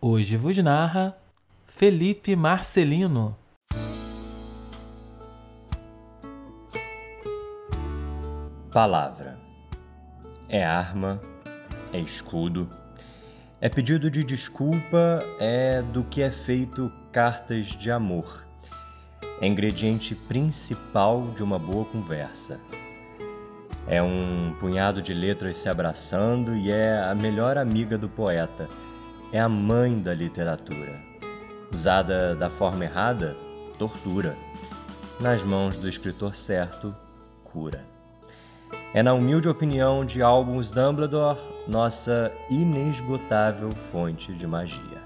Hoje vos narra Felipe Marcelino. Palavra é arma, é escudo, é pedido de desculpa, é do que é feito cartas de amor. É ingrediente principal de uma boa conversa. É um punhado de letras se abraçando e é a melhor amiga do poeta. É a mãe da literatura. Usada da forma errada, tortura. Nas mãos do escritor certo, cura. É na humilde opinião de Albus Dumbledore, nossa inesgotável fonte de magia.